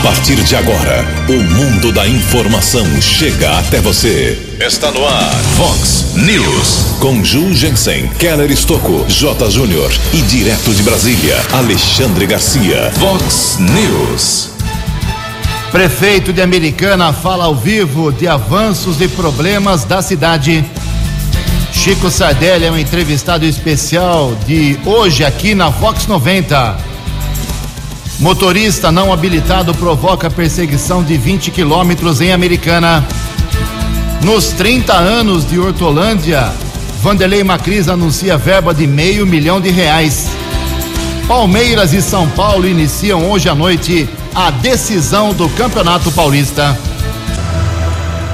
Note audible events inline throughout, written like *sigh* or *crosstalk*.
A partir de agora, o mundo da informação chega até você. Está no ar, Fox News. Com Ju Jensen, Keller Estocco, J. Júnior e direto de Brasília, Alexandre Garcia. Fox News. Prefeito de Americana fala ao vivo de avanços e problemas da cidade. Chico Sardelli é um entrevistado especial de hoje aqui na Fox 90. Motorista não habilitado provoca perseguição de 20 quilômetros em Americana. Nos 30 anos de Hortolândia, Vanderlei Macris anuncia verba de meio milhão de reais. Palmeiras e São Paulo iniciam hoje à noite a decisão do Campeonato Paulista.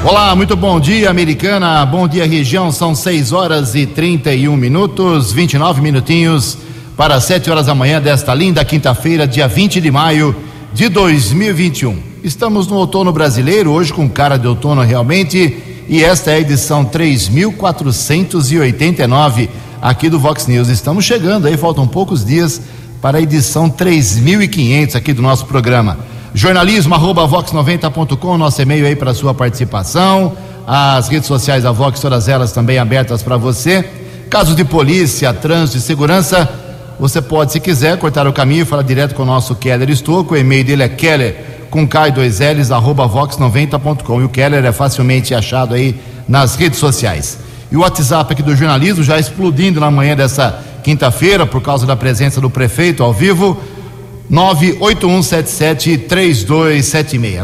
Olá, muito bom dia, Americana. Bom dia, região. São 6 horas e 31 minutos, 29 minutinhos para 7 horas da manhã desta linda quinta-feira, dia 20 de maio de 2021. Estamos no outono brasileiro, hoje com cara de outono realmente, e esta é a edição 3489 aqui do Vox News. Estamos chegando aí, faltam poucos dias para a edição 3500 aqui do nosso programa. Jornalismo arroba vox90.com, nosso e-mail aí para sua participação. As redes sociais da Vox, todas elas também abertas para você. Casos de polícia, trânsito e segurança você pode, se quiser, cortar o caminho e falar direto com o nosso Keller Estouco. O e-mail dele é keller com K2Ls, arroba vox90.com. E o Keller é facilmente achado aí nas redes sociais. E o WhatsApp aqui do jornalismo já explodindo na manhã dessa quinta-feira, por causa da presença do prefeito ao vivo. 981773276.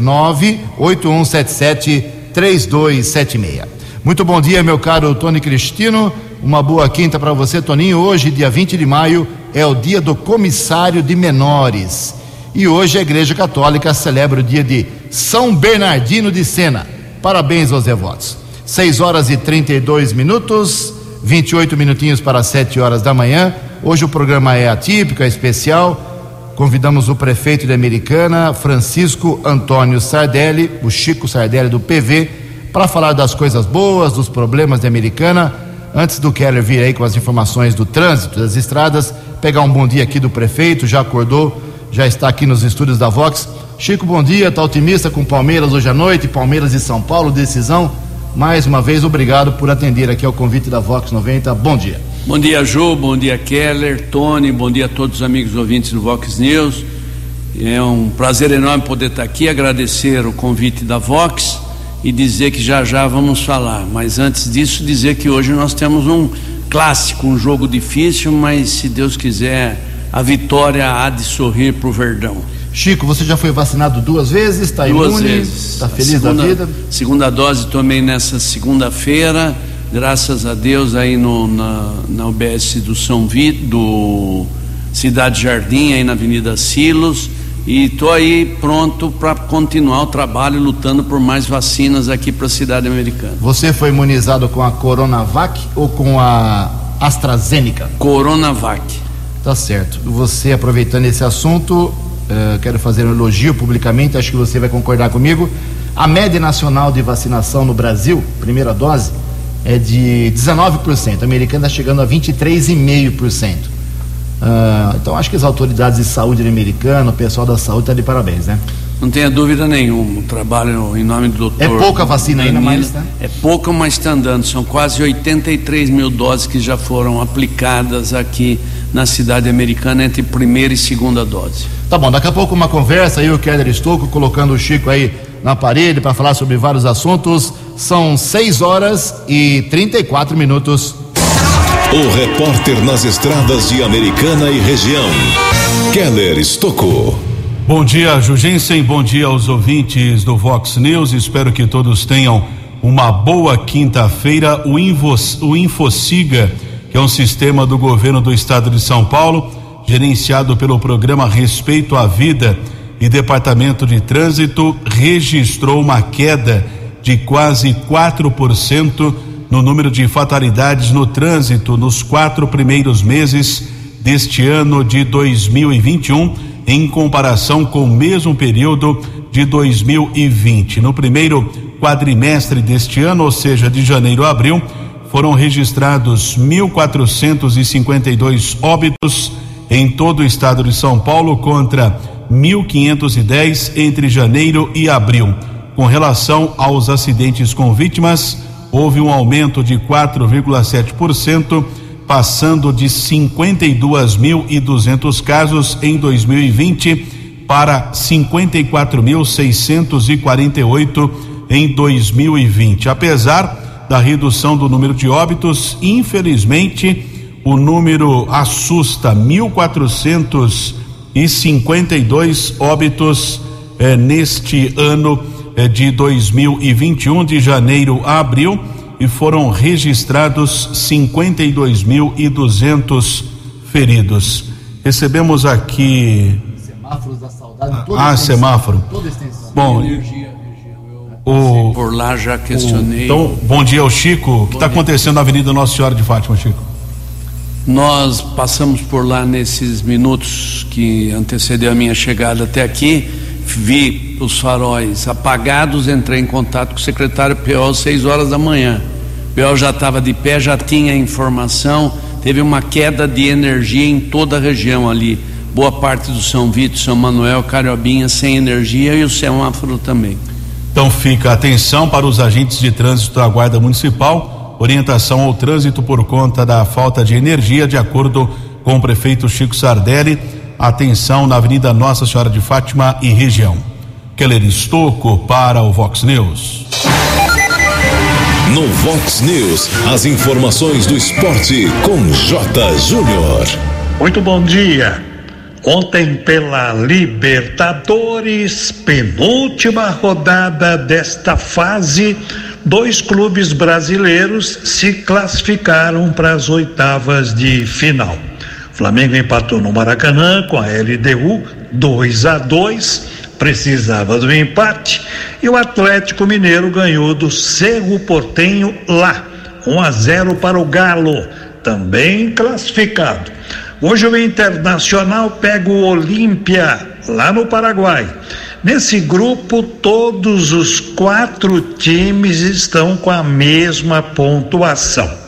981773276. Muito bom dia, meu caro Tony Cristino. Uma boa quinta para você, Toninho. Hoje, dia 20 de maio, é o dia do comissário de menores. E hoje a Igreja Católica celebra o dia de São Bernardino de Sena. Parabéns aos devotos. 6 horas e 32 minutos, 28 minutinhos para 7 horas da manhã. Hoje o programa é atípico, é especial. Convidamos o prefeito de Americana, Francisco Antônio Sardelli, o Chico Sardelli do PV, para falar das coisas boas, dos problemas de Americana Antes do Keller vir aí com as informações do trânsito, das estradas, pegar um bom dia aqui do prefeito, já acordou, já está aqui nos estúdios da Vox. Chico, bom dia, está otimista com Palmeiras hoje à noite, Palmeiras e São Paulo, decisão. Mais uma vez, obrigado por atender aqui ao convite da Vox 90. Bom dia. Bom dia, Ju, bom dia, Keller, Tony, bom dia a todos os amigos ouvintes do Vox News. É um prazer enorme poder estar aqui, agradecer o convite da Vox e dizer que já já vamos falar. Mas antes disso, dizer que hoje nós temos um clássico, um jogo difícil, mas se Deus quiser, a vitória há de sorrir para o Verdão. Chico, você já foi vacinado duas vezes? Está imune? vezes. Está feliz segunda, da vida? Segunda dose tomei nessa segunda-feira, graças a Deus aí no, na, na UBS do São Vito, do Cidade Jardim, aí na Avenida Silos e estou aí pronto para continuar o trabalho lutando por mais vacinas aqui para a cidade americana. Você foi imunizado com a Coronavac ou com a AstraZeneca? Coronavac. Tá certo. Você aproveitando esse assunto, uh, quero fazer um elogio publicamente, acho que você vai concordar comigo. A média nacional de vacinação no Brasil, primeira dose, é de 19%. A americana está chegando a 23,5%. Uh, então acho que as autoridades de saúde americana, o pessoal da saúde está de parabéns, né? Não tenha dúvida nenhuma, o trabalho em nome do doutor. É pouca vacina ainda, mais, né? É pouca, mas está andando. São quase 83 mil doses que já foram aplicadas aqui na cidade americana entre primeira e segunda dose. Tá bom, daqui a pouco uma conversa aí, o Keller Estouco colocando o Chico aí na parede para falar sobre vários assuntos. São 6 horas e 34 minutos. O repórter nas estradas de Americana e região, Keller Estocou. Bom dia, Jugensen. Bom dia aos ouvintes do Vox News. Espero que todos tenham uma boa quinta-feira. O, Infos, o Infociga, que é um sistema do governo do estado de São Paulo, gerenciado pelo programa Respeito à Vida e Departamento de Trânsito, registrou uma queda de quase 4% no número de fatalidades no trânsito nos quatro primeiros meses deste ano de 2021, em comparação com o mesmo período de 2020. No primeiro quadrimestre deste ano, ou seja, de janeiro a abril, foram registrados 1.452 óbitos em todo o estado de São Paulo contra 1.510 entre janeiro e abril. Com relação aos acidentes com vítimas, houve um aumento de 4,7%, passando de 52.200 casos em 2020 para 54.648 em 2020. Apesar da redução do número de óbitos, infelizmente, o número assusta 1.452 óbitos eh, neste ano de 2021, de janeiro a abril, e foram registrados 52.200 feridos. Recebemos aqui. Semáforos da saudade. ah, extensão, semáforo. Toda extensão. Bom. O, por lá já questionei. O, então, bom dia ao Chico. O que está acontecendo na Avenida Nossa Senhora de Fátima, Chico? Nós passamos por lá nesses minutos que antecedeu a minha chegada até aqui, vi os faróis apagados, entrei em contato com o secretário PO às 6 horas da manhã. O PO já estava de pé, já tinha informação, teve uma queda de energia em toda a região ali. Boa parte do São Vito, São Manuel, Cariobinha sem energia e o semáforo também. Então fica atenção para os agentes de trânsito da Guarda Municipal orientação ao trânsito por conta da falta de energia, de acordo com o prefeito Chico Sardelli. Atenção na Avenida Nossa Senhora de Fátima e região. Keller Estocco para o Vox News. No Vox News, as informações do esporte com J. Júnior. Muito bom dia. Ontem, pela Libertadores, penúltima rodada desta fase, dois clubes brasileiros se classificaram para as oitavas de final. Flamengo empatou no Maracanã com a LDU 2 a 2, precisava do empate, e o Atlético Mineiro ganhou do Cerro Portenho lá, 1 a 0 para o Galo, também classificado. Hoje o Internacional pega o Olímpia lá no Paraguai. Nesse grupo, todos os quatro times estão com a mesma pontuação.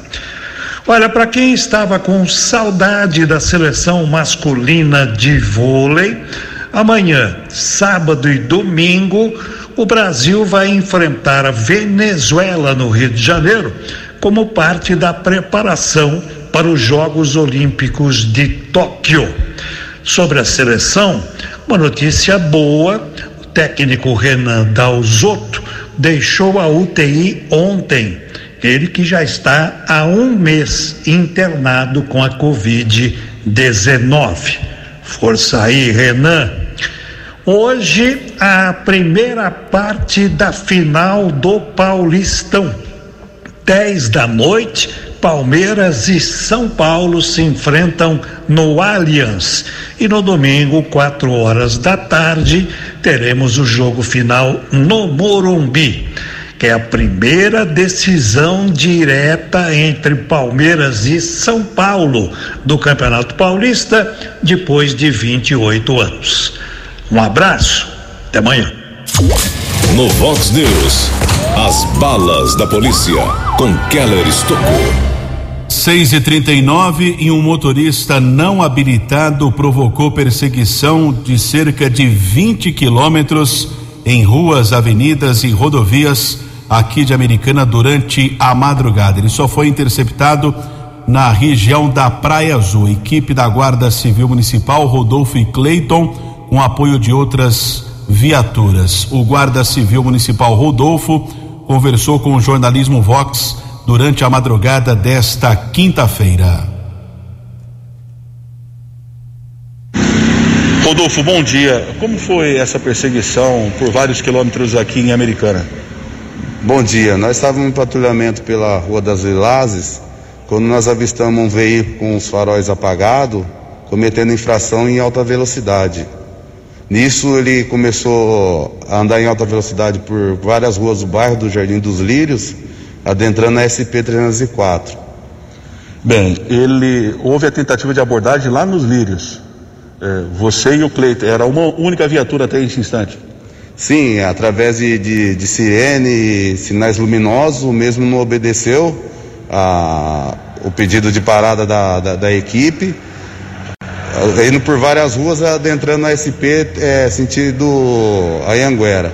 Olha, para quem estava com saudade da seleção masculina de vôlei, amanhã, sábado e domingo, o Brasil vai enfrentar a Venezuela no Rio de Janeiro como parte da preparação para os Jogos Olímpicos de Tóquio. Sobre a seleção, uma notícia boa: o técnico Renan Dalzotto deixou a UTI ontem. Ele que já está há um mês internado com a Covid-19. Força aí, Renan. Hoje, a primeira parte da final do Paulistão. 10 da noite, Palmeiras e São Paulo se enfrentam no Allianz. E no domingo, quatro horas da tarde, teremos o jogo final no Morumbi, que é a primeira decisão direta entre Palmeiras e São Paulo do Campeonato Paulista depois de 28 anos. Um abraço, até amanhã. No Vox News, as balas da polícia com Keller Estocou. 6 e 39 e um motorista não habilitado provocou perseguição de cerca de 20 quilômetros em ruas, avenidas e rodovias aqui de Americana durante a madrugada. Ele só foi interceptado na região da Praia Azul. Equipe da Guarda Civil Municipal, Rodolfo e Cleiton, com apoio de outras viaturas. O Guarda Civil Municipal Rodolfo conversou com o jornalismo Vox durante a madrugada desta quinta-feira. Rodolfo, bom dia. Como foi essa perseguição por vários quilômetros aqui em Americana? Bom dia. Nós estávamos em patrulhamento pela Rua das Lilazes quando nós avistamos um veículo com os faróis apagados cometendo infração em alta velocidade. Nisso ele começou a andar em alta velocidade por várias ruas do bairro do Jardim dos Lírios adentrando a SP-304. Bem, ele houve a tentativa de abordagem lá nos Lírios. É, você e o Cleiton, era uma única viatura até esse instante? Sim, através de, de, de sirene, sinais luminosos, o mesmo não obedeceu a, o pedido de parada da, da, da equipe. indo por várias ruas, adentrando a SP, é, sentido Anhanguera.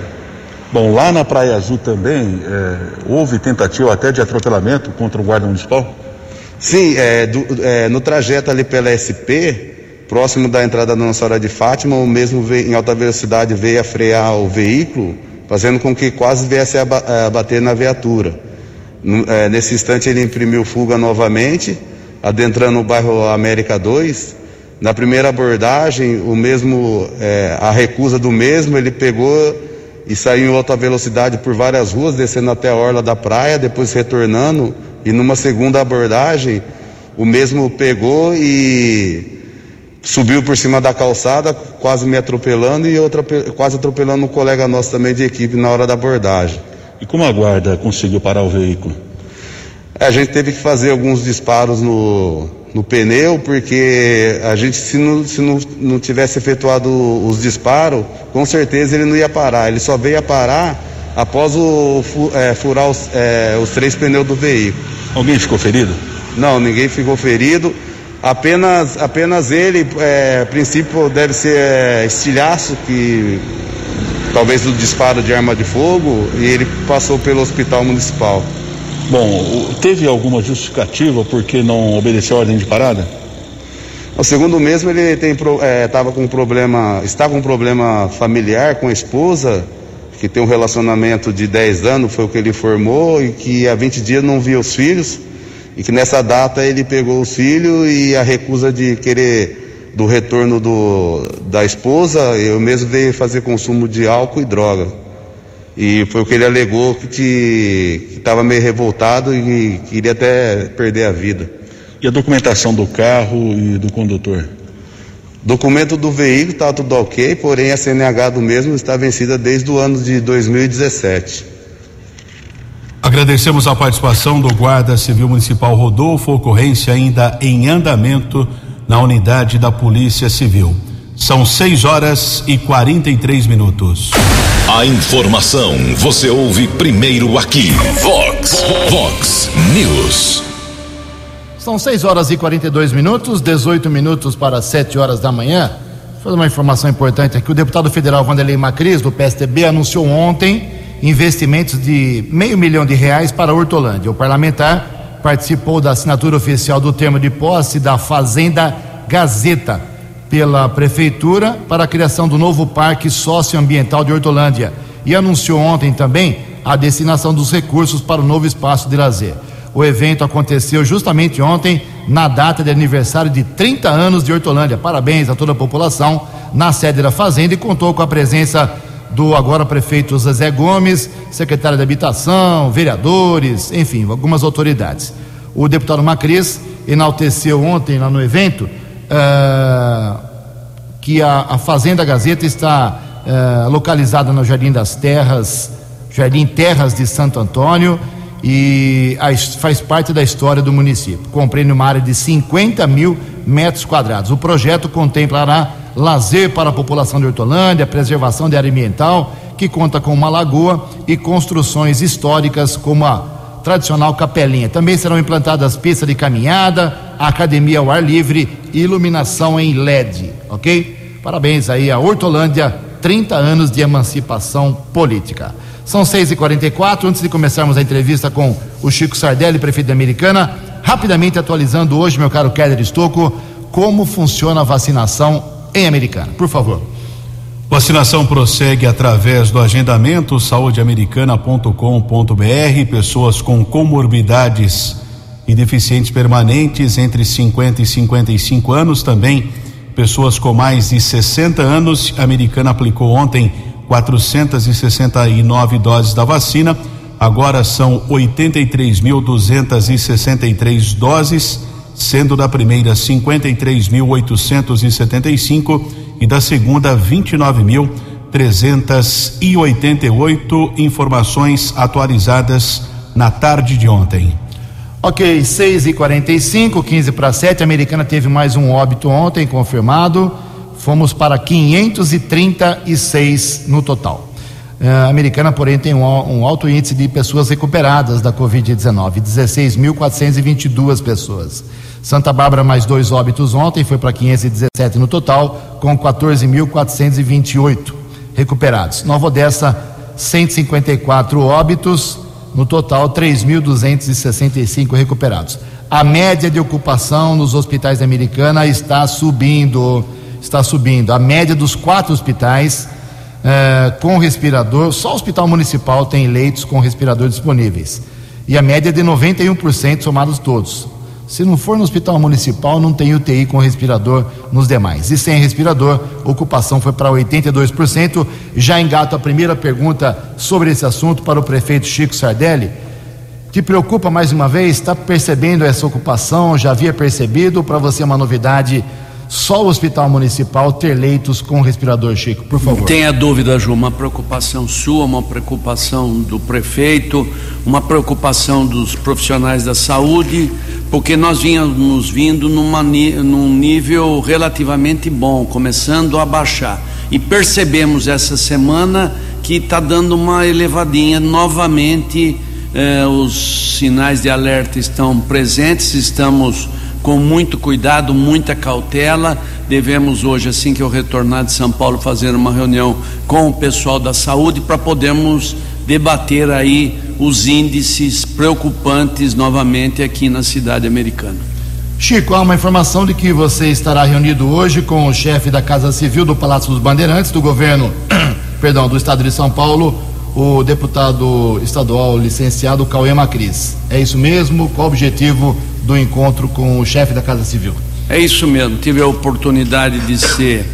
Bom, lá na Praia Azul também é, houve tentativa até de atropelamento contra o guarda municipal? Sim, é, do, é, no trajeto ali pela SP, próximo da entrada da Nossa Hora de Fátima, o mesmo em alta velocidade veio a frear o veículo, fazendo com que quase viesse a, a bater na viatura. É, nesse instante ele imprimiu fuga novamente, adentrando o bairro América 2. Na primeira abordagem, o mesmo, é, a recusa do mesmo, ele pegou e saiu em alta velocidade por várias ruas, descendo até a orla da praia, depois retornando, e numa segunda abordagem, o mesmo pegou e subiu por cima da calçada, quase me atropelando e outra quase atropelando um colega nosso também de equipe na hora da abordagem. E como a guarda conseguiu parar o veículo? É, a gente teve que fazer alguns disparos no, no pneu, porque a gente, se não, se não, não tivesse efetuado os disparos, com certeza ele não ia parar. Ele só veio a parar após o, é, furar os, é, os três pneus do veículo. Alguém ficou ferido? Não, ninguém ficou ferido. Apenas, apenas ele, é, a princípio, deve ser é, estilhaço, que talvez do disparo de arma de fogo, e ele passou pelo hospital municipal. Bom, teve alguma justificativa porque não obedeceu a ordem de parada? O segundo mesmo ele tem é, com um problema, está com um problema familiar com a esposa, que tem um relacionamento de 10 anos, foi o que ele informou, e que há 20 dias não via os filhos, e que nessa data ele pegou os filhos e a recusa de querer do retorno do, da esposa, eu mesmo veio fazer consumo de álcool e droga. E foi o que ele alegou que estava meio revoltado e queria até perder a vida. E a documentação do carro e do condutor? Documento do veículo está tudo ok, porém a CNH do mesmo está vencida desde o ano de 2017. Agradecemos a participação do Guarda Civil Municipal Rodolfo, ocorrência ainda em andamento na unidade da Polícia Civil. São 6 horas e 43 minutos. A informação você ouve primeiro aqui. Vox, Vox News. São 6 horas e 42 minutos, 18 minutos para 7 horas da manhã. Vou fazer uma informação importante aqui. O deputado federal Vanderlei Macris, do PSDB, anunciou ontem investimentos de meio milhão de reais para Hortolândia. O parlamentar participou da assinatura oficial do termo de posse da Fazenda Gazeta pela Prefeitura para a criação do novo Parque Socioambiental de Hortolândia e anunciou ontem também a destinação dos recursos para o novo espaço de lazer. O evento aconteceu justamente ontem, na data de aniversário de 30 anos de Hortolândia. Parabéns a toda a população na sede da Fazenda e contou com a presença do agora prefeito Zezé Gomes, secretário de Habitação, vereadores, enfim, algumas autoridades. O deputado Macris enalteceu ontem lá no evento uh, que a, a, Fazenda Gazeta está uh, localizada no Jardim das Terras, Jardim Terras de Santo Antônio, e faz parte da história do município. Compreende uma área de 50 mil metros quadrados. O projeto contemplará lazer para a população de Hortolândia, preservação de área ambiental, que conta com uma lagoa e construções históricas como a tradicional capelinha. Também serão implantadas pistas de caminhada, academia ao ar livre e iluminação em LED, ok? Parabéns aí a Hortolândia, 30 anos de emancipação política. São 6h44, antes de começarmos a entrevista com o Chico Sardelli, prefeito da Americana, rapidamente atualizando hoje, meu caro Keller Estocco, como funciona a vacinação em Americana. Por favor. Vacinação prossegue através do agendamento saudeamericana.com.br. Pessoas com comorbidades e deficientes permanentes entre 50 e 55 anos também. Pessoas com mais de 60 anos. A Americana aplicou ontem 469 doses da vacina. Agora são 83.263 doses, sendo da primeira 53.875 e da segunda 29.388 informações atualizadas na tarde de ontem. Ok, 6 e 45 15 para 7. A americana teve mais um óbito ontem, confirmado. Fomos para 536 no total. A americana, porém, tem um, um alto índice de pessoas recuperadas da Covid-19, 16.422 pessoas. Santa Bárbara, mais dois óbitos ontem, foi para 517 no total, com 14.428 recuperados. Nova Odessa, 154 óbitos, no total, 3.265 recuperados. A média de ocupação nos hospitais da Americana está subindo. Está subindo. A média dos quatro hospitais eh, com respirador, só o Hospital Municipal tem leitos com respirador disponíveis. E a média é de 91% somados todos. Se não for no hospital municipal, não tem UTI com respirador nos demais. E sem respirador, ocupação foi para 82%. Já engato a primeira pergunta sobre esse assunto para o prefeito Chico Sardelli. Te preocupa mais uma vez? Está percebendo essa ocupação? Já havia percebido? Para você é uma novidade só o hospital municipal ter leitos com respirador, Chico, por favor. Tenha dúvida, Ju, uma preocupação sua, uma preocupação do prefeito, uma preocupação dos profissionais da saúde, porque nós vínhamos vindo numa, num nível relativamente bom, começando a baixar. E percebemos essa semana que está dando uma elevadinha novamente. Eh, os sinais de alerta estão presentes, estamos com muito cuidado, muita cautela. Devemos hoje, assim que eu retornar de São Paulo, fazer uma reunião com o pessoal da saúde para podermos debater aí os índices preocupantes novamente aqui na cidade americana. Chico, há uma informação de que você estará reunido hoje com o chefe da Casa Civil do Palácio dos Bandeirantes, do governo, *clears throat* perdão, do estado de São Paulo, o deputado estadual licenciado Cauê Macris. É isso mesmo? Qual o objetivo do encontro com o chefe da Casa Civil? É isso mesmo. Tive a oportunidade de ser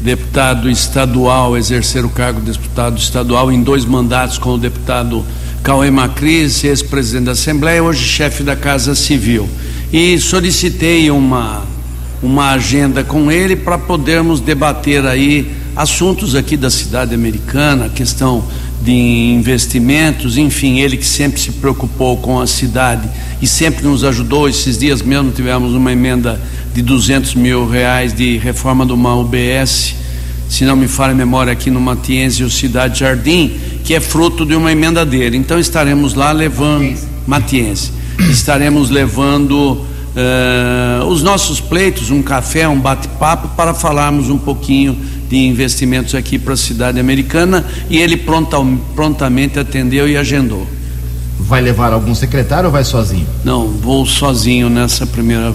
deputado estadual, exercer o cargo de deputado estadual em dois mandatos com o deputado Cauê Macris, ex-presidente da Assembleia, hoje chefe da Casa Civil. E solicitei uma, uma agenda com ele para podermos debater aí assuntos aqui da cidade americana, questão de investimentos, enfim, ele que sempre se preocupou com a cidade e sempre nos ajudou. Esses dias mesmo tivemos uma emenda de 200 mil reais de reforma de uma UBS, se não me falha a memória, aqui no Matiense o Cidade Jardim, que é fruto de uma emenda dele. Então estaremos lá levando, Matiense, estaremos levando uh, os nossos pleitos, um café, um bate-papo, para falarmos um pouquinho de investimentos aqui para a cidade americana e ele pronta, prontamente atendeu e agendou. Vai levar algum secretário ou vai sozinho? Não, vou sozinho nessa primeira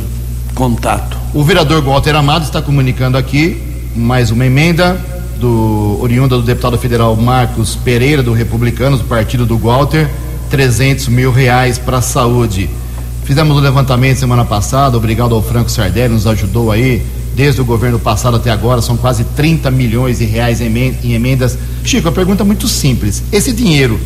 contato. O vereador Walter Amado está comunicando aqui mais uma emenda do oriunda do deputado federal Marcos Pereira do Republicanos, do partido do Walter, 300 mil reais para a saúde. Fizemos o um levantamento semana passada, obrigado ao Franco Sardelli, nos ajudou aí desde o governo passado até agora, são quase 30 milhões de reais em emendas. Chico, a pergunta é muito simples: esse dinheiro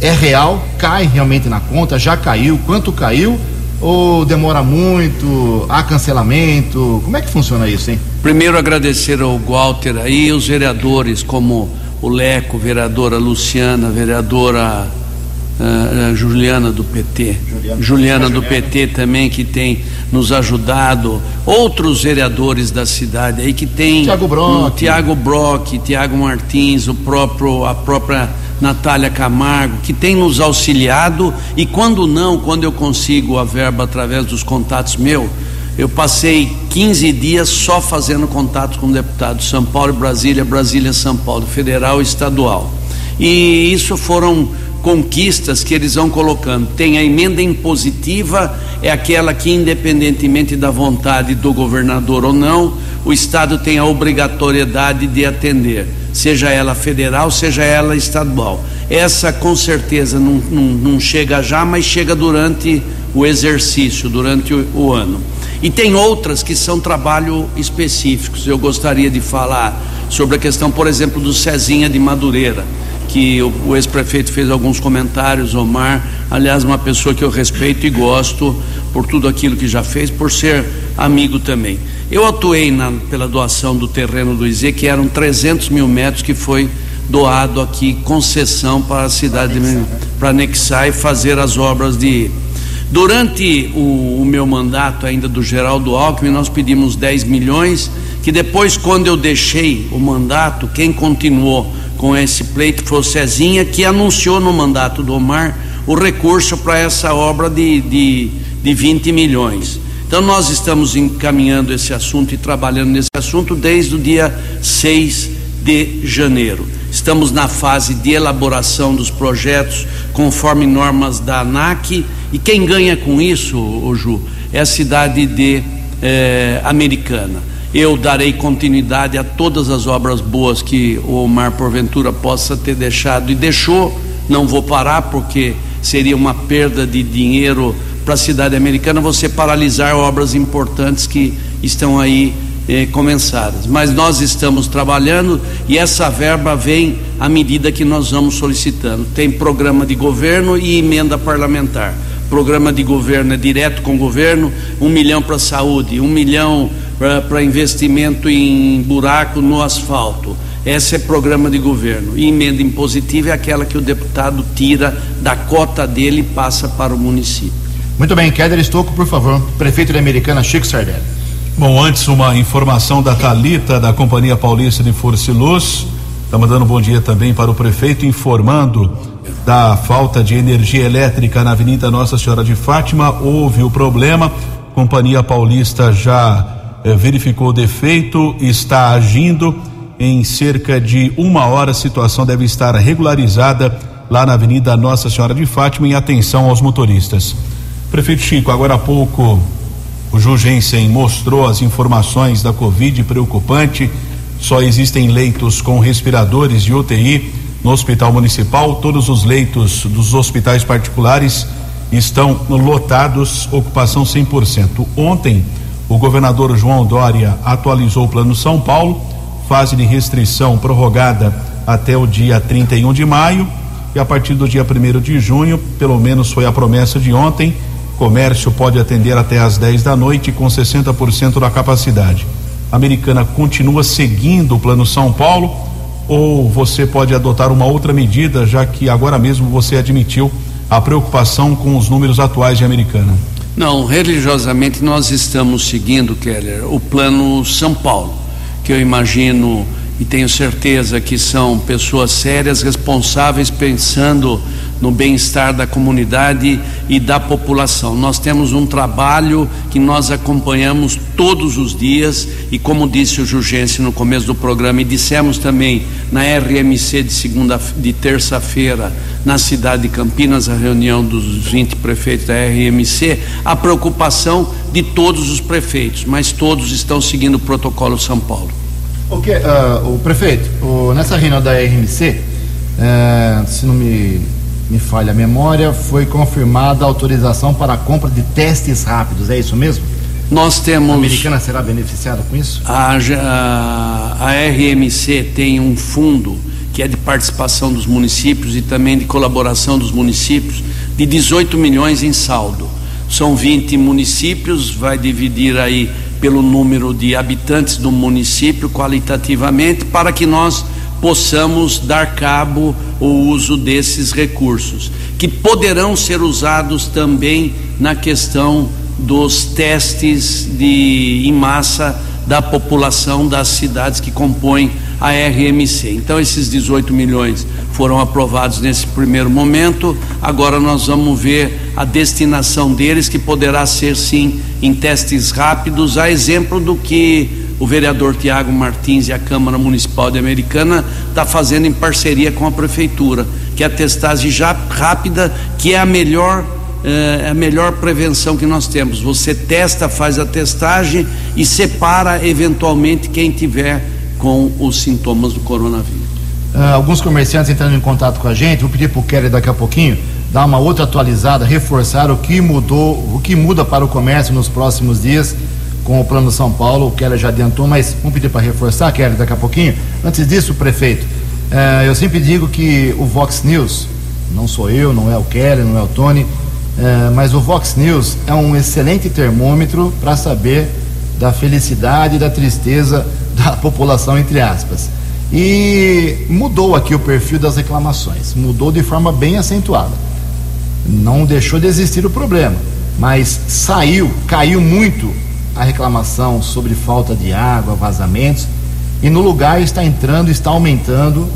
é real? Cai realmente na conta? Já caiu? Quanto caiu? Ou demora muito? Há cancelamento? Como é que funciona isso, hein? Primeiro agradecer ao Walter aí, os vereadores como o Leco, vereadora Luciana, vereadora uh, Juliana do PT, Juliana, Juliana do PT também que tem nos ajudado, outros vereadores da cidade aí que tem Tiago Brock, Tiago Brock, Tiago Martins, o próprio a própria Natália Camargo, que tem nos auxiliado. E quando não, quando eu consigo a verba através dos contatos meu, eu passei 15 dias só fazendo contato com deputados São Paulo e Brasília, Brasília São Paulo, federal e estadual. E isso foram conquistas que eles vão colocando. Tem a emenda impositiva, é aquela que, independentemente da vontade do governador ou não, o Estado tem a obrigatoriedade de atender, seja ela federal, seja ela estadual. Essa, com certeza, não, não, não chega já, mas chega durante o exercício, durante o, o ano. E tem outras que são trabalho específicos. Eu gostaria de falar sobre a questão, por exemplo, do Cezinha de Madureira que o, o ex-prefeito fez alguns comentários, Omar, aliás, uma pessoa que eu respeito e gosto por tudo aquilo que já fez, por ser amigo também. Eu atuei na, pela doação do terreno do IZ, que eram 300 mil metros que foi doado aqui, concessão para a cidade, para anexar e fazer as obras de. Durante o, o meu mandato ainda do Geraldo Alckmin, nós pedimos 10 milhões, que depois, quando eu deixei o mandato, quem continuou com esse pleito foi o Cezinha, que anunciou no mandato do Omar o recurso para essa obra de, de, de 20 milhões. Então, nós estamos encaminhando esse assunto e trabalhando nesse assunto desde o dia 6 de janeiro. Estamos na fase de elaboração dos projetos conforme normas da ANAC e quem ganha com isso, Ju, é a cidade de eh, Americana. Eu darei continuidade a todas as obras boas que o Omar porventura possa ter deixado e deixou. Não vou parar porque seria uma perda de dinheiro para a cidade americana você paralisar obras importantes que estão aí eh, começadas. Mas nós estamos trabalhando e essa verba vem à medida que nós vamos solicitando. Tem programa de governo e emenda parlamentar. Programa de governo é direto com o governo, um milhão para saúde, um milhão para investimento em buraco no asfalto. Esse é programa de governo. E emenda impositiva é aquela que o deputado tira da cota dele e passa para o município. Muito bem, Kéder Estocco, por favor. Prefeito da Americana, Chico Sardelli. Bom, antes uma informação da Talita da Companhia Paulista de Força e Luz. Está mandando um bom dia também para o prefeito informando da falta de energia elétrica na Avenida Nossa Senhora de Fátima. Houve o problema. Companhia Paulista já verificou o defeito, está agindo. Em cerca de uma hora, a situação deve estar regularizada lá na Avenida Nossa Senhora de Fátima. Em atenção aos motoristas. Prefeito Chico, agora há pouco o Ju Jensen mostrou as informações da Covid preocupante. Só existem leitos com respiradores de UTI no Hospital Municipal. Todos os leitos dos hospitais particulares estão lotados, ocupação 100%. Ontem, o governador João Dória atualizou o Plano São Paulo, fase de restrição prorrogada até o dia 31 de maio. E a partir do dia 1 de junho, pelo menos foi a promessa de ontem Comércio pode atender até às 10 da noite com 60% da capacidade. A americana continua seguindo o Plano São Paulo ou você pode adotar uma outra medida, já que agora mesmo você admitiu a preocupação com os números atuais de Americana? Não, religiosamente nós estamos seguindo, Keller, o Plano São Paulo, que eu imagino e tenho certeza que são pessoas sérias, responsáveis, pensando no bem-estar da comunidade e da população. Nós temos um trabalho que nós acompanhamos todos os dias e como disse o Jurgense no começo do programa e dissemos também na RMC de segunda de terça-feira na cidade de Campinas, a reunião dos 20 prefeitos da RMC, a preocupação de todos os prefeitos, mas todos estão seguindo o protocolo São Paulo. O, que, uh, o prefeito, o, nessa reunião da RMC, uh, eh, se não me me falha a memória, foi confirmada a autorização para a compra de testes rápidos, é isso mesmo? Nós temos. A americana será beneficiada com isso? A, a, a RMC tem um fundo que é de participação dos municípios e também de colaboração dos municípios, de 18 milhões em saldo. São 20 municípios, vai dividir aí pelo número de habitantes do município qualitativamente, para que nós possamos dar cabo o uso desses recursos, que poderão ser usados também na questão dos testes de em massa da população das cidades que compõem a RMC. Então esses 18 milhões foram aprovados nesse primeiro momento. Agora nós vamos ver a destinação deles que poderá ser sim em testes rápidos, a exemplo do que o vereador Tiago Martins e a Câmara Municipal de Americana está fazendo em parceria com a prefeitura, que é a testagem já rápida, que é a melhor é a melhor prevenção que nós temos. Você testa, faz a testagem e separa eventualmente quem tiver com os sintomas do coronavírus. Uh, alguns comerciantes entrando em contato com a gente, vou pedir para o Kelly daqui a pouquinho dar uma outra atualizada, reforçar o que mudou, o que muda para o comércio nos próximos dias com o Plano São Paulo, o Keller já adiantou, mas vamos pedir para reforçar, Keller, daqui a pouquinho. Antes disso, prefeito, eh, eu sempre digo que o Vox News, não sou eu, não é o Keller, não é o Tony, eh, mas o Vox News é um excelente termômetro para saber da felicidade e da tristeza *laughs* da população, entre aspas. E mudou aqui o perfil das reclamações, mudou de forma bem acentuada. Não deixou de existir o problema, mas saiu, caiu muito a reclamação sobre falta de água, vazamentos, e no lugar está entrando, está aumentando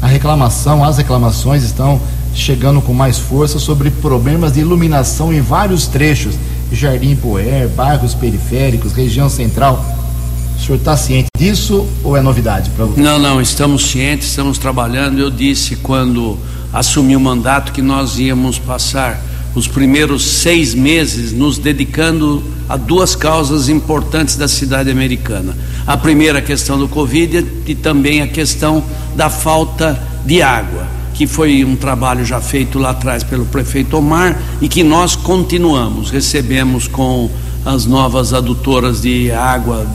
a reclamação, as reclamações estão chegando com mais força sobre problemas de iluminação em vários trechos, Jardim Poer, bairros periféricos, região central. O senhor está ciente disso ou é novidade para você? Não, não, estamos cientes, estamos trabalhando. Eu disse quando assumi o mandato que nós íamos passar os primeiros seis meses nos dedicando a duas causas importantes da cidade americana. A primeira, a questão do Covid e também a questão da falta de água, que foi um trabalho já feito lá atrás pelo prefeito Omar e que nós continuamos. Recebemos com as novas adutoras de água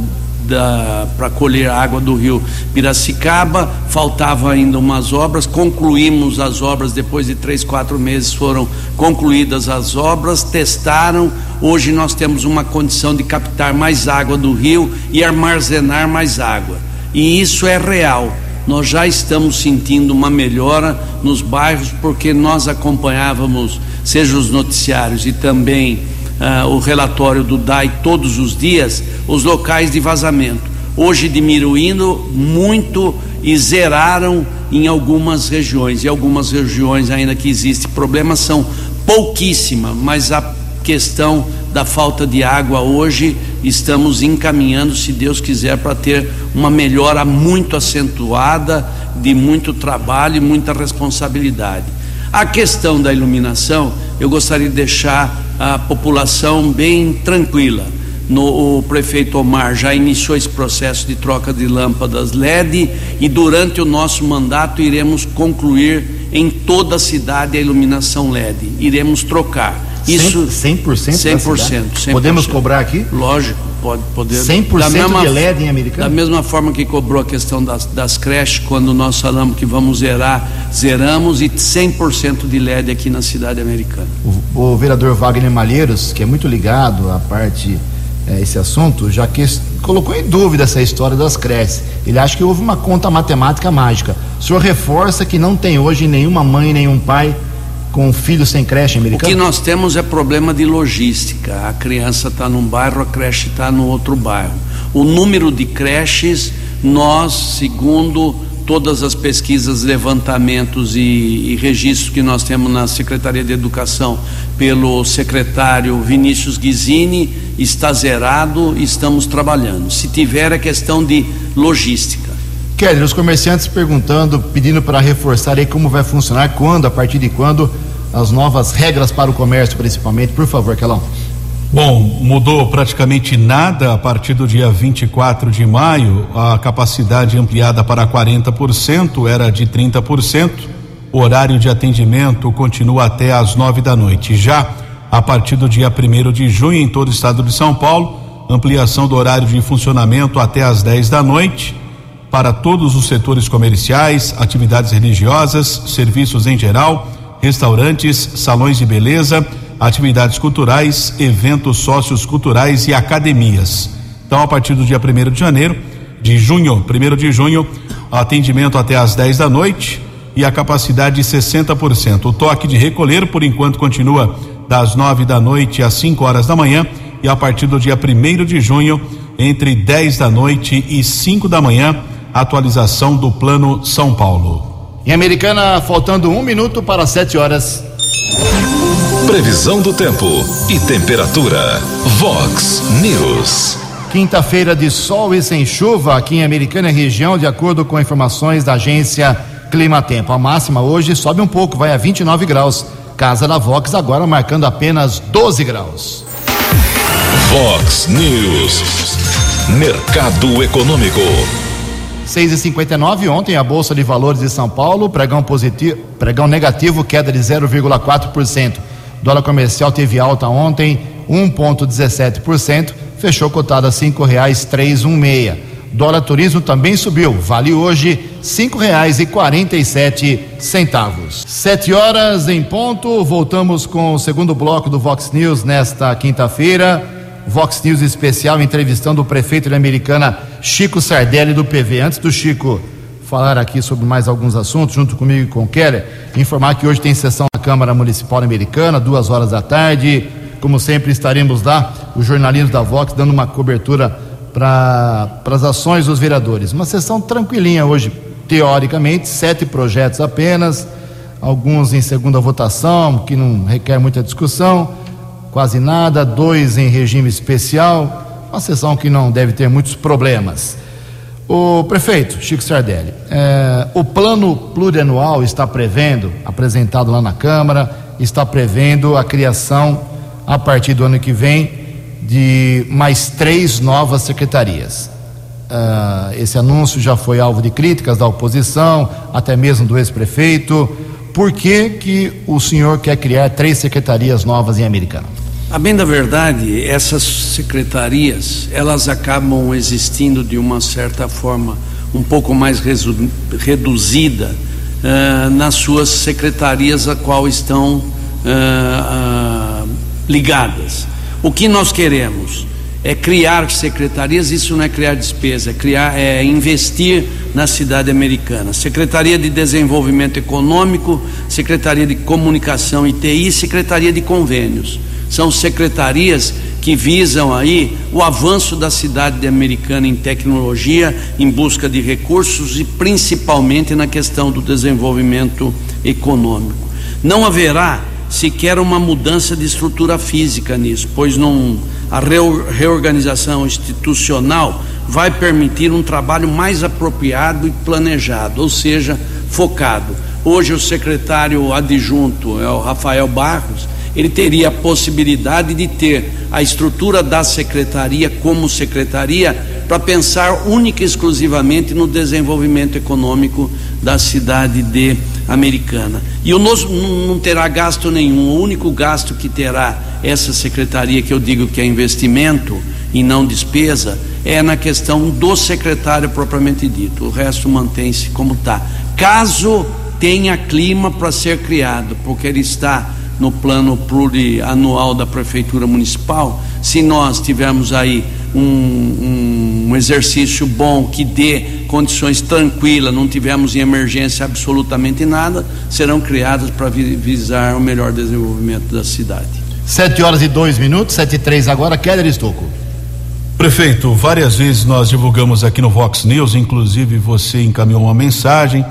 para colher água do rio Piracicaba, faltavam ainda umas obras, concluímos as obras depois de três, quatro meses foram concluídas as obras, testaram, hoje nós temos uma condição de captar mais água do rio e armazenar mais água, e isso é real. Nós já estamos sentindo uma melhora nos bairros porque nós acompanhávamos, seja os noticiários e também uh, o relatório do DAI todos os dias, os locais de vazamento. Hoje diminuindo muito e zeraram em algumas regiões. E algumas regiões ainda que existe problemas são pouquíssimas, mas a questão da falta de água hoje estamos encaminhando, se Deus quiser, para ter uma melhora muito acentuada, de muito trabalho e muita responsabilidade. A questão da iluminação, eu gostaria de deixar a população bem tranquila. No, o prefeito Omar já iniciou esse processo de troca de lâmpadas LED e durante o nosso mandato iremos concluir em toda a cidade a iluminação LED. Iremos trocar. Isso 100%? 100%. 100%, 100%. Podemos cobrar aqui? Lógico, pode poder. 100% da mesma, de LED em americano? Da mesma forma que cobrou a questão das, das creches, quando nós falamos que vamos zerar, zeramos e 100% de LED aqui na cidade americana. O, o vereador Wagner Malheiros, que é muito ligado à parte é, esse assunto, já que colocou em dúvida essa história das creches. Ele acha que houve uma conta matemática mágica. O senhor reforça que não tem hoje nenhuma mãe, nenhum pai com filho sem creche americano? O que nós temos é problema de logística. A criança está num bairro, a creche está no outro bairro. O número de creches, nós, segundo todas as pesquisas, levantamentos e, e, registros que nós temos na Secretaria de Educação pelo secretário Vinícius Guizini, está zerado e estamos trabalhando. Se tiver a é questão de logística. Kelly, os comerciantes perguntando, pedindo para reforçar aí como vai funcionar, quando, a partir de quando, as novas regras para o comércio, principalmente. Por favor, Kelão. Bom, mudou praticamente nada a partir do dia 24 de maio. A capacidade ampliada para 40% era de 30%. O horário de atendimento continua até às nove da noite. Já a partir do dia 1 de junho, em todo o estado de São Paulo, ampliação do horário de funcionamento até às 10 da noite para todos os setores comerciais, atividades religiosas, serviços em geral, restaurantes, salões de beleza atividades culturais, eventos sócios culturais e academias. Então, a partir do dia 1 de janeiro, de junho, 1 de junho, atendimento até às 10 da noite e a capacidade de 60%. O toque de recolher, por enquanto, continua das 9 da noite às 5 horas da manhã e a partir do dia 1 de junho, entre 10 da noite e 5 da manhã, atualização do Plano São Paulo. Em Americana, faltando um minuto para 7 horas. Previsão do tempo e temperatura. Vox News. Quinta-feira de sol e sem chuva aqui em Americana região, de acordo com informações da agência Climatempo. A máxima hoje sobe um pouco, vai a 29 graus. Casa da Vox agora marcando apenas 12 graus. Vox News. Mercado Econômico. 6 e 59 ontem a Bolsa de Valores de São Paulo, pregão positivo, pregão negativo, queda de 0,4%. Dólar comercial teve alta ontem, 1,17%, fechou cotado a um meia. Dólar turismo também subiu, vale hoje sete centavos. Sete horas em ponto, voltamos com o segundo bloco do Vox News nesta quinta-feira. Vox News especial entrevistando o prefeito de Americana, Chico Sardelli do PV. Antes do Chico falar aqui sobre mais alguns assuntos, junto comigo e com o Keller, informar que hoje tem sessão na Câmara Municipal Americana, duas horas da tarde. Como sempre, estaremos lá, os jornalistas da Vox, dando uma cobertura para as ações dos vereadores. Uma sessão tranquilinha hoje, teoricamente, sete projetos apenas, alguns em segunda votação, que não requer muita discussão, quase nada, dois em regime especial, uma sessão que não deve ter muitos problemas. O prefeito Chico Sardelli, é, o plano plurianual está prevendo, apresentado lá na Câmara, está prevendo a criação, a partir do ano que vem, de mais três novas secretarias. Uh, esse anúncio já foi alvo de críticas da oposição, até mesmo do ex-prefeito. Por que, que o senhor quer criar três secretarias novas em Americana? A bem da verdade, essas secretarias, elas acabam existindo de uma certa forma um pouco mais reduzida uh, nas suas secretarias a qual estão uh, ligadas. O que nós queremos é criar secretarias, isso não é criar despesa, é criar, é investir na cidade americana. Secretaria de Desenvolvimento Econômico, Secretaria de Comunicação e TI, Secretaria de Convênios. São secretarias que visam aí o avanço da cidade americana em tecnologia, em busca de recursos e principalmente na questão do desenvolvimento econômico. Não haverá sequer uma mudança de estrutura física nisso, pois não, a reorganização institucional vai permitir um trabalho mais apropriado e planejado, ou seja, focado. Hoje o secretário adjunto é o Rafael Barros, ele teria a possibilidade de ter a estrutura da secretaria como secretaria para pensar única e exclusivamente no desenvolvimento econômico da cidade de Americana. E o nosso não terá gasto nenhum, o único gasto que terá essa secretaria, que eu digo que é investimento e não despesa, é na questão do secretário propriamente dito. O resto mantém-se como está. Caso tenha clima para ser criado, porque ele está no plano plurianual da Prefeitura Municipal, se nós tivermos aí um, um, exercício bom que dê condições tranquilas, não tivemos em emergência absolutamente nada, serão criadas para visar o melhor desenvolvimento da cidade. Sete horas e dois minutos, sete e três agora, Keller Estocco. Prefeito, várias vezes nós divulgamos aqui no Vox News, inclusive você encaminhou uma mensagem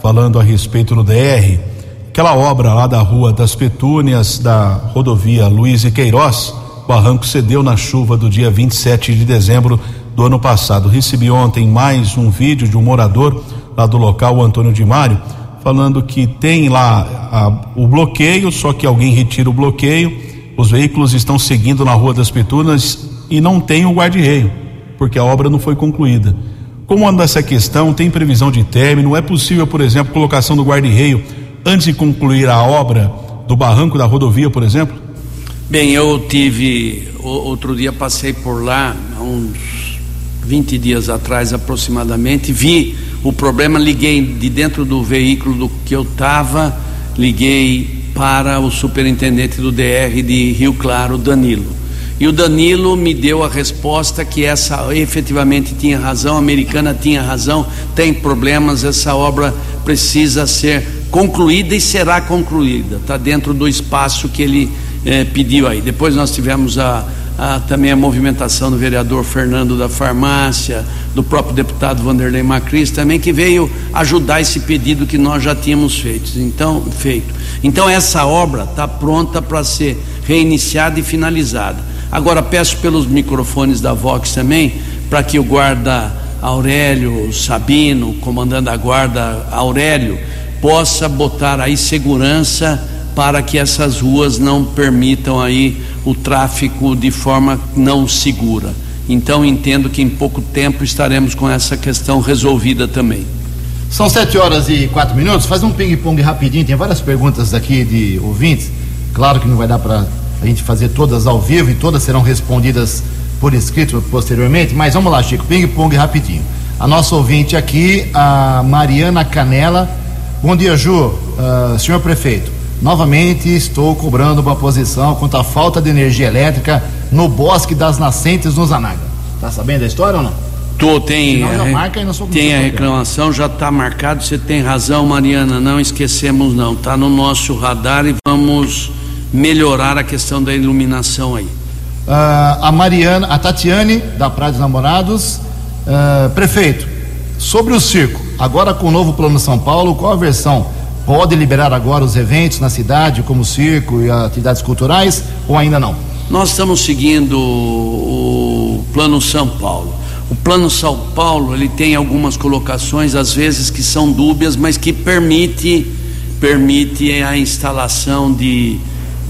falando a respeito do DR, aquela obra lá da Rua das Petúnias, da rodovia Luiz e Queiroz, barranco cedeu na chuva do dia 27 de dezembro do ano passado. Recebi ontem mais um vídeo de um morador lá do local, o Antônio de Mário, falando que tem lá a, o bloqueio, só que alguém retira o bloqueio, os veículos estão seguindo na Rua das Petunas e não tem o guarda-reio, porque a obra não foi concluída. Como anda essa questão? Tem previsão de término? É possível, por exemplo, colocação do guarda-reio antes de concluir a obra do barranco da rodovia, por exemplo? Bem, eu tive, outro dia passei por lá, há uns 20 dias atrás aproximadamente, vi o problema, liguei de dentro do veículo do que eu estava, liguei para o superintendente do DR de Rio Claro, Danilo. E o Danilo me deu a resposta que essa efetivamente tinha razão, a americana tinha razão, tem problemas, essa obra precisa ser concluída e será concluída, está dentro do espaço que ele é, pediu aí. Depois nós tivemos a, a, também a movimentação do vereador Fernando da Farmácia, do próprio deputado Vanderlei Macris também, que veio ajudar esse pedido que nós já tínhamos feito. Então, feito. Então essa obra está pronta para ser reiniciada e finalizada. Agora peço pelos microfones da Vox também, para que o guarda Aurélio Sabino, comandando a guarda Aurélio, possa botar aí segurança para que essas ruas não permitam aí o tráfico de forma não segura. Então entendo que em pouco tempo estaremos com essa questão resolvida também. São sete horas e quatro minutos. Faz um ping-pong rapidinho. Tem várias perguntas aqui de ouvintes. Claro que não vai dar para a gente fazer todas ao vivo e todas serão respondidas por escrito posteriormente. Mas vamos lá, Chico. Ping-pong rapidinho. A nossa ouvinte aqui, a Mariana Canela. Bom dia, Ju. Uh, senhor prefeito, novamente estou cobrando uma posição quanto à falta de energia elétrica no Bosque das Nascentes no Zanaga. Tá sabendo da história ou não? Tô, tem, tem a reclamação, já está marcado, você tem razão, Mariana, não esquecemos não, está no nosso radar e vamos melhorar a questão da iluminação aí. Uh, a Mariana, a Tatiane, da Praia dos Namorados, uh, prefeito, sobre o circo, agora com o novo Plano São Paulo, qual a versão? Pode liberar agora os eventos na cidade, como circo e atividades culturais, ou ainda não? Nós estamos seguindo o Plano São Paulo. O Plano São Paulo ele tem algumas colocações às vezes que são dúbias, mas que permite permite a instalação de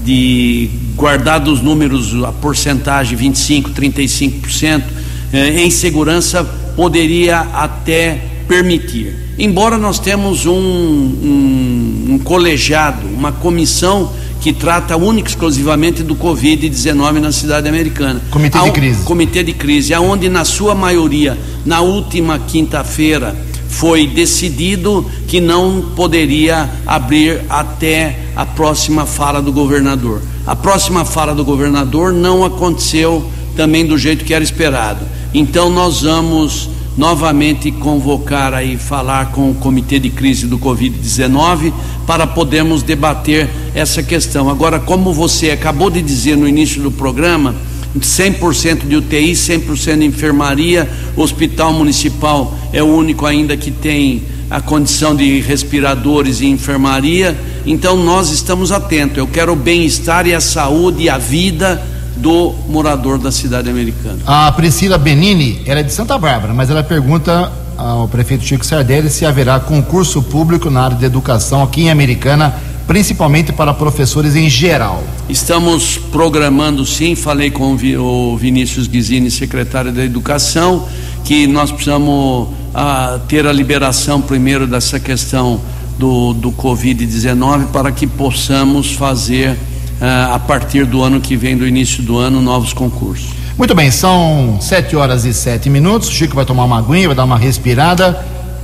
de guardar dos números a porcentagem 25, 35% eh, em segurança poderia até permitir. Embora nós temos um, um, um colegiado, uma comissão que trata única e exclusivamente do Covid-19 na cidade americana. Comitê de crise. Comitê de crise, aonde na sua maioria, na última quinta-feira, foi decidido que não poderia abrir até a próxima fala do governador. A próxima fala do governador não aconteceu também do jeito que era esperado. Então nós vamos novamente convocar aí falar com o comitê de crise do COVID-19 para podermos debater essa questão. Agora, como você acabou de dizer no início do programa, 100% de UTI, 100% de enfermaria, o hospital municipal é o único ainda que tem a condição de respiradores e enfermaria. Então nós estamos atentos. Eu quero o bem-estar e a saúde e a vida do morador da cidade americana. A Priscila Benini, ela é de Santa Bárbara, mas ela pergunta ao prefeito Chico Sardelli se haverá concurso público na área de educação aqui em Americana, principalmente para professores em geral. Estamos programando sim, falei com o Vinícius Guizini, secretário da Educação, que nós precisamos ah, ter a liberação primeiro dessa questão do, do Covid-19 para que possamos fazer ah, a partir do ano que vem, do início do ano, novos concursos. Muito bem, são sete horas e sete minutos. O Chico vai tomar uma aguinha, vai dar uma respirada.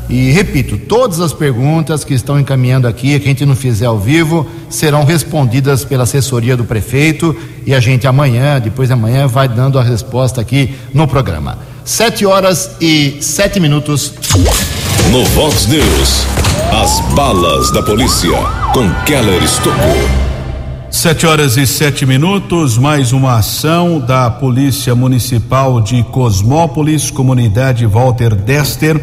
E repito, todas as perguntas que estão encaminhando aqui, que a gente não fizer ao vivo, serão respondidas pela assessoria do prefeito e a gente amanhã, depois de amanhã, vai dando a resposta aqui no programa. Sete horas e sete minutos. No Vox News, as balas da polícia com Keller Estocou. Sete horas e sete minutos, mais uma ação da Polícia Municipal de Cosmópolis, comunidade Walter Dester.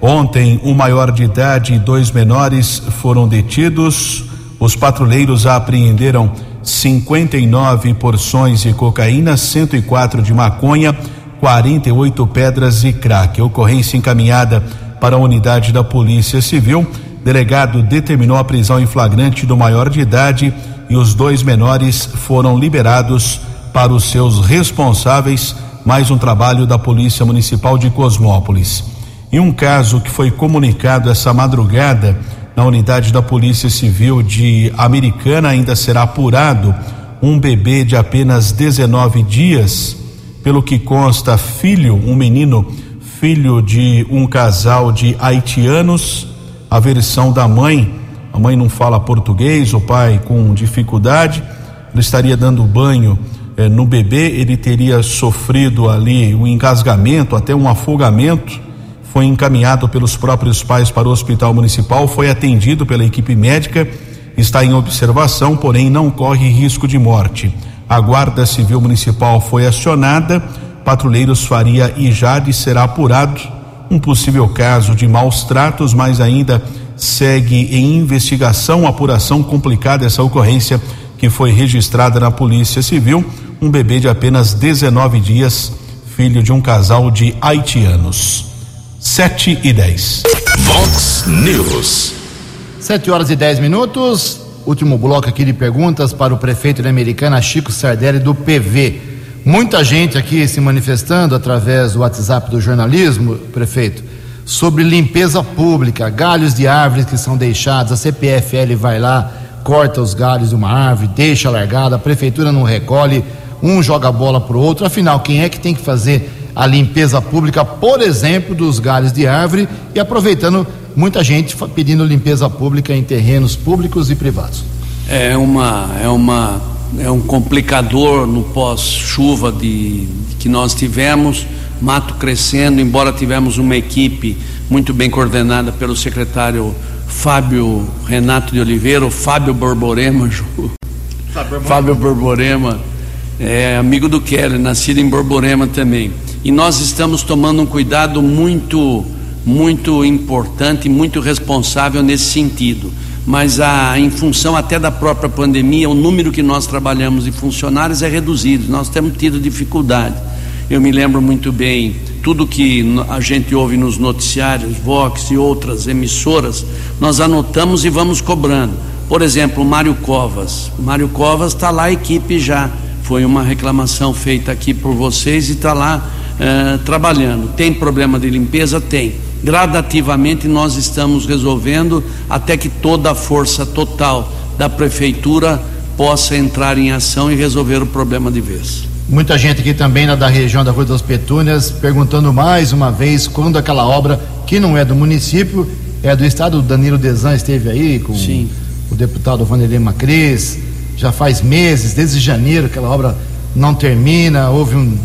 Ontem, um maior de idade e dois menores foram detidos. Os patrulheiros apreenderam 59 porções de cocaína, 104 de maconha, 48 pedras e crack. Ocorrência encaminhada para a unidade da Polícia Civil. Delegado determinou a prisão em flagrante do maior de idade e os dois menores foram liberados para os seus responsáveis. Mais um trabalho da Polícia Municipal de Cosmópolis. Em um caso que foi comunicado essa madrugada na unidade da Polícia Civil de Americana, ainda será apurado um bebê de apenas 19 dias, pelo que consta filho, um menino, filho de um casal de haitianos. A versão da mãe a mãe não fala português, o pai com dificuldade, ele estaria dando banho eh, no bebê, ele teria sofrido ali um engasgamento, até um afogamento, foi encaminhado pelos próprios pais para o hospital municipal, foi atendido pela equipe médica, está em observação, porém não corre risco de morte. A Guarda Civil Municipal foi acionada, patrulheiros Faria e Jade será apurado um possível caso de maus tratos, mas ainda segue em investigação, apuração complicada essa ocorrência que foi registrada na Polícia Civil. Um bebê de apenas 19 dias, filho de um casal de haitianos. 7 e 10. Vox News. 7 horas e 10 minutos. Último bloco aqui de perguntas para o prefeito de Americana, Chico Sardelli, do PV. Muita gente aqui se manifestando através do WhatsApp do jornalismo, prefeito sobre limpeza pública, galhos de árvores que são deixados, a CPFL vai lá, corta os galhos de uma árvore, deixa largada, a prefeitura não recolhe, um joga a bola para o outro. Afinal, quem é que tem que fazer a limpeza pública, por exemplo, dos galhos de árvore e aproveitando muita gente pedindo limpeza pública em terrenos públicos e privados? É uma é uma é um complicador no pós-chuva de, que nós tivemos mato crescendo, embora tivemos uma equipe muito bem coordenada pelo secretário Fábio Renato de Oliveira, o Fábio Borborema, *laughs* Fábio Borborema, é amigo do Kelly, nascido em Borborema também. E nós estamos tomando um cuidado muito muito importante, muito responsável nesse sentido. Mas a, em função até da própria pandemia, o número que nós trabalhamos de funcionários é reduzido. Nós temos tido dificuldade. Eu me lembro muito bem tudo que a gente ouve nos noticiários, Vox e outras emissoras, nós anotamos e vamos cobrando. Por exemplo, Mário Covas. Mário Covas está lá a equipe já. Foi uma reclamação feita aqui por vocês e está lá eh, trabalhando. Tem problema de limpeza? Tem. Gradativamente nós estamos resolvendo até que toda a força total da prefeitura possa entrar em ação e resolver o problema de vez. Muita gente aqui também da região da Rua das Petúnias perguntando mais uma vez quando aquela obra, que não é do município, é do estado, o Danilo Desan esteve aí com Sim. o deputado Vanderlei Macris, já faz meses, desde janeiro, aquela obra não termina, houve um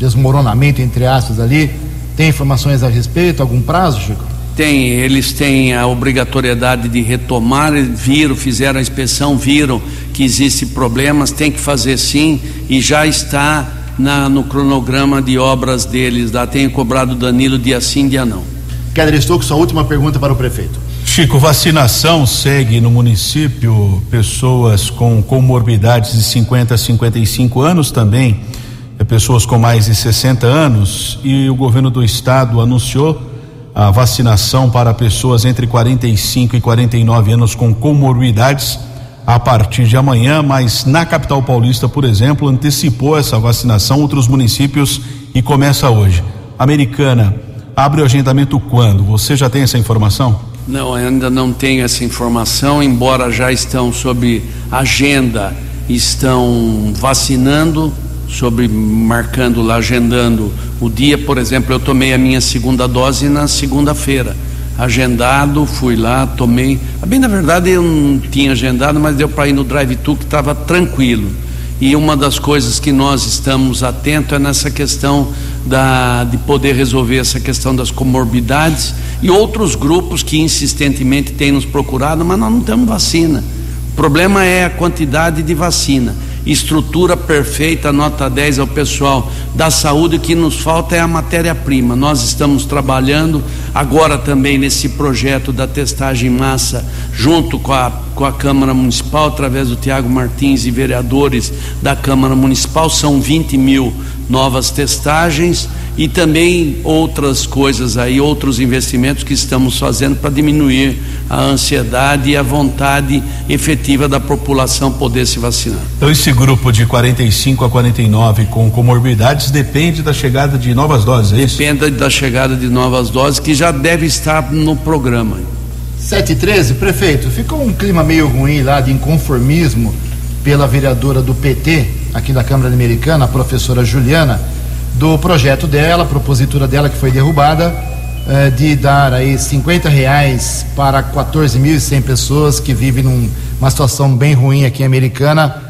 desmoronamento, entre aspas, ali. Tem informações a respeito? Algum prazo, Chico? Tem, eles têm a obrigatoriedade de retomar, viram, fizeram a inspeção, viram que existe problemas, tem que fazer sim e já está na, no cronograma de obras deles. Lá tem cobrado Danilo dia sim, dia não. Keller Estouco, sua última pergunta para o prefeito. Chico, vacinação segue no município, pessoas com comorbidades de 50 a 55 anos também, é, pessoas com mais de 60 anos, e o governo do estado anunciou a vacinação para pessoas entre 45 e 49 anos com comorbidades a partir de amanhã, mas na capital paulista, por exemplo, antecipou essa vacinação outros municípios e começa hoje. Americana abre o agendamento quando? Você já tem essa informação? Não, ainda não tenho essa informação, embora já estão sob agenda, estão vacinando, sobre marcando lá, agendando o dia, por exemplo, eu tomei a minha segunda dose na segunda-feira. Agendado, fui lá, tomei. Bem, na verdade, eu não tinha agendado, mas deu para ir no drive-thru que estava tranquilo. E uma das coisas que nós estamos atentos é nessa questão da, de poder resolver essa questão das comorbidades e outros grupos que insistentemente têm nos procurado, mas nós não temos vacina. O problema é a quantidade de vacina estrutura perfeita, nota 10 ao pessoal da saúde, o que nos falta é a matéria-prima. Nós estamos trabalhando agora também nesse projeto da testagem em massa, junto com a, com a Câmara Municipal, através do Tiago Martins e vereadores da Câmara Municipal, são 20 mil novas testagens e também outras coisas aí, outros investimentos que estamos fazendo para diminuir a ansiedade e a vontade efetiva da população poder se vacinar. Então esse grupo de 45 a 49 com comorbidades depende da chegada de novas doses, é isso? Depende da chegada de novas doses que já deve estar no programa. 7 e 13, prefeito, ficou um clima meio ruim lá de inconformismo pela vereadora do PT aqui da Câmara Americana, a professora Juliana do projeto dela, propositura dela que foi derrubada, eh, de dar aí 50 reais para 14.100 pessoas que vivem numa situação bem ruim aqui em Americana.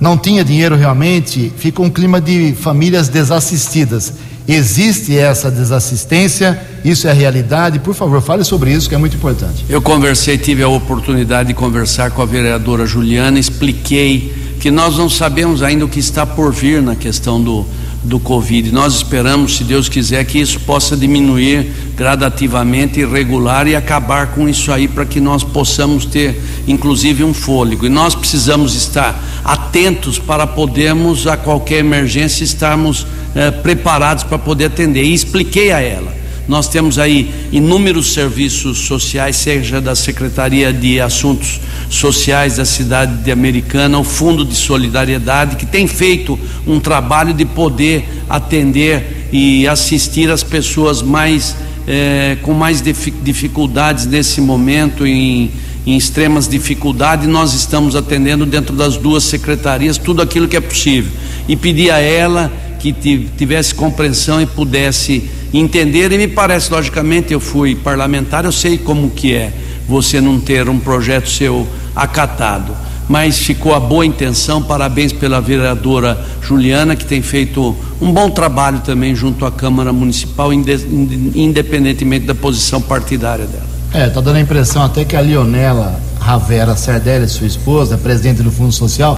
Não tinha dinheiro realmente, fica um clima de famílias desassistidas. Existe essa desassistência, isso é realidade. Por favor, fale sobre isso, que é muito importante. Eu conversei, tive a oportunidade de conversar com a vereadora Juliana, expliquei que nós não sabemos ainda o que está por vir na questão do, do Covid. Nós esperamos, se Deus quiser, que isso possa diminuir gradativamente e regular e acabar com isso aí para que nós possamos ter, inclusive, um fôlego. E nós precisamos estar atentos para podermos, a qualquer emergência, estarmos eh, preparados para poder atender. E expliquei a ela nós temos aí inúmeros serviços sociais, seja da Secretaria de Assuntos Sociais da cidade de Americana, o Fundo de Solidariedade, que tem feito um trabalho de poder atender e assistir as pessoas mais eh, com mais dificuldades nesse momento em, em extremas dificuldades, nós estamos atendendo dentro das duas secretarias tudo aquilo que é possível. E pedir a ela que tivesse compreensão e pudesse entender e me parece logicamente eu fui parlamentar, eu sei como que é você não ter um projeto seu acatado, mas ficou a boa intenção, parabéns pela vereadora Juliana que tem feito um bom trabalho também junto à Câmara Municipal, independentemente da posição partidária dela. É, tá dando a impressão até que a Leonela Ravera Sardelli, sua esposa, presidente do Fundo Social,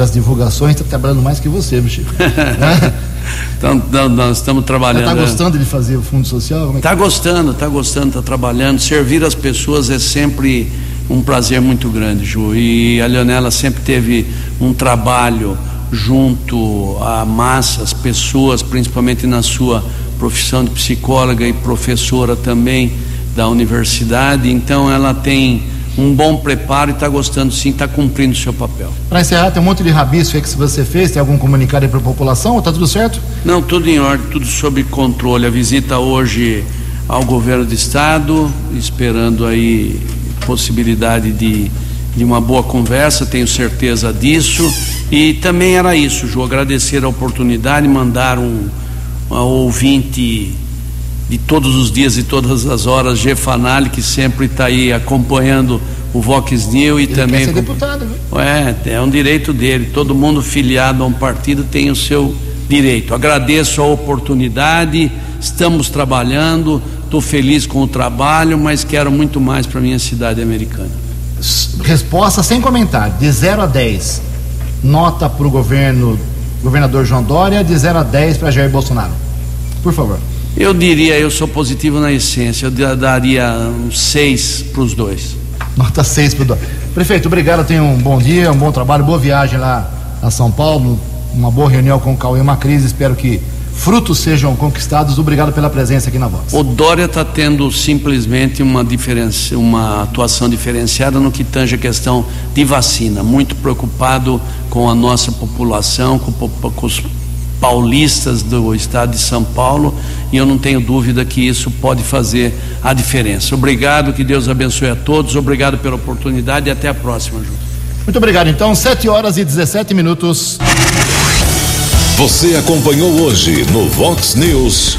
pelas divulgações, está trabalhando mais que você, Chico. *laughs* Então, nós estamos trabalhando. Está gostando de fazer o Fundo Social? Está é que... Tá? gostando, está gostando, está trabalhando. Servir as pessoas é sempre um prazer muito grande, Ju. E a Leonela sempre teve um trabalho junto a massas, pessoas, principalmente na sua profissão de psicóloga e professora também da universidade. Então ela tem um bom preparo e está gostando sim, está cumprindo o seu papel. Para encerrar, tem um monte de rabisco que você fez, tem algum comunicado aí para a população? Está tudo certo? Não, tudo em ordem, tudo sob controle. A visita hoje ao governo do estado, esperando aí possibilidade de, de uma boa conversa, tenho certeza disso. E também era isso, Ju, agradecer a oportunidade, mandar um, um ouvinte de todos os dias e todas as horas, Gefanali, que sempre está aí acompanhando o Vox New e Ele também. Quer ser deputado, viu? É, é um direito dele. Todo mundo filiado a um partido tem o seu direito. Agradeço a oportunidade, estamos trabalhando, estou feliz com o trabalho, mas quero muito mais para minha cidade americana. Resposta sem comentário, de 0 a 10. Nota para o governo, governador João Dória, de 0 a 10 para Jair Bolsonaro. Por favor. Eu diria, eu sou positivo na essência, eu daria um 6 para os dois. Nota 6 para os dois. Prefeito, obrigado, tenha um bom dia, um bom trabalho, boa viagem lá a São Paulo, uma boa reunião com o Cauê Macris, espero que frutos sejam conquistados. Obrigado pela presença aqui na Voz. O Dória está tendo simplesmente uma diferença, uma atuação diferenciada no que tange a questão de vacina. Muito preocupado com a nossa população, com, com os paulistas do estado de São Paulo e eu não tenho dúvida que isso pode fazer a diferença. Obrigado, que Deus abençoe a todos, obrigado pela oportunidade e até a próxima, Júlio. Muito obrigado, então, 7 horas e 17 minutos. Você acompanhou hoje no Vox News.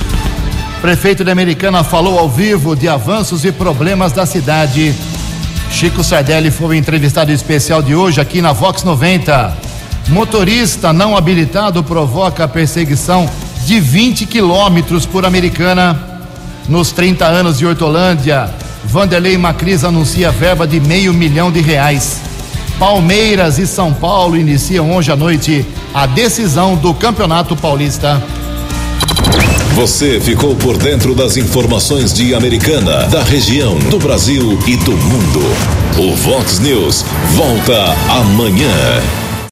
Prefeito de Americana falou ao vivo de avanços e problemas da cidade. Chico Sardelli foi o entrevistado especial de hoje aqui na Vox 90. Motorista não habilitado provoca perseguição de 20 quilômetros por americana. Nos 30 anos de Hortolândia, Vanderlei Macris anuncia verba de meio milhão de reais. Palmeiras e São Paulo iniciam hoje à noite a decisão do Campeonato Paulista. Você ficou por dentro das informações de Americana, da região, do Brasil e do mundo. O Vox News volta amanhã.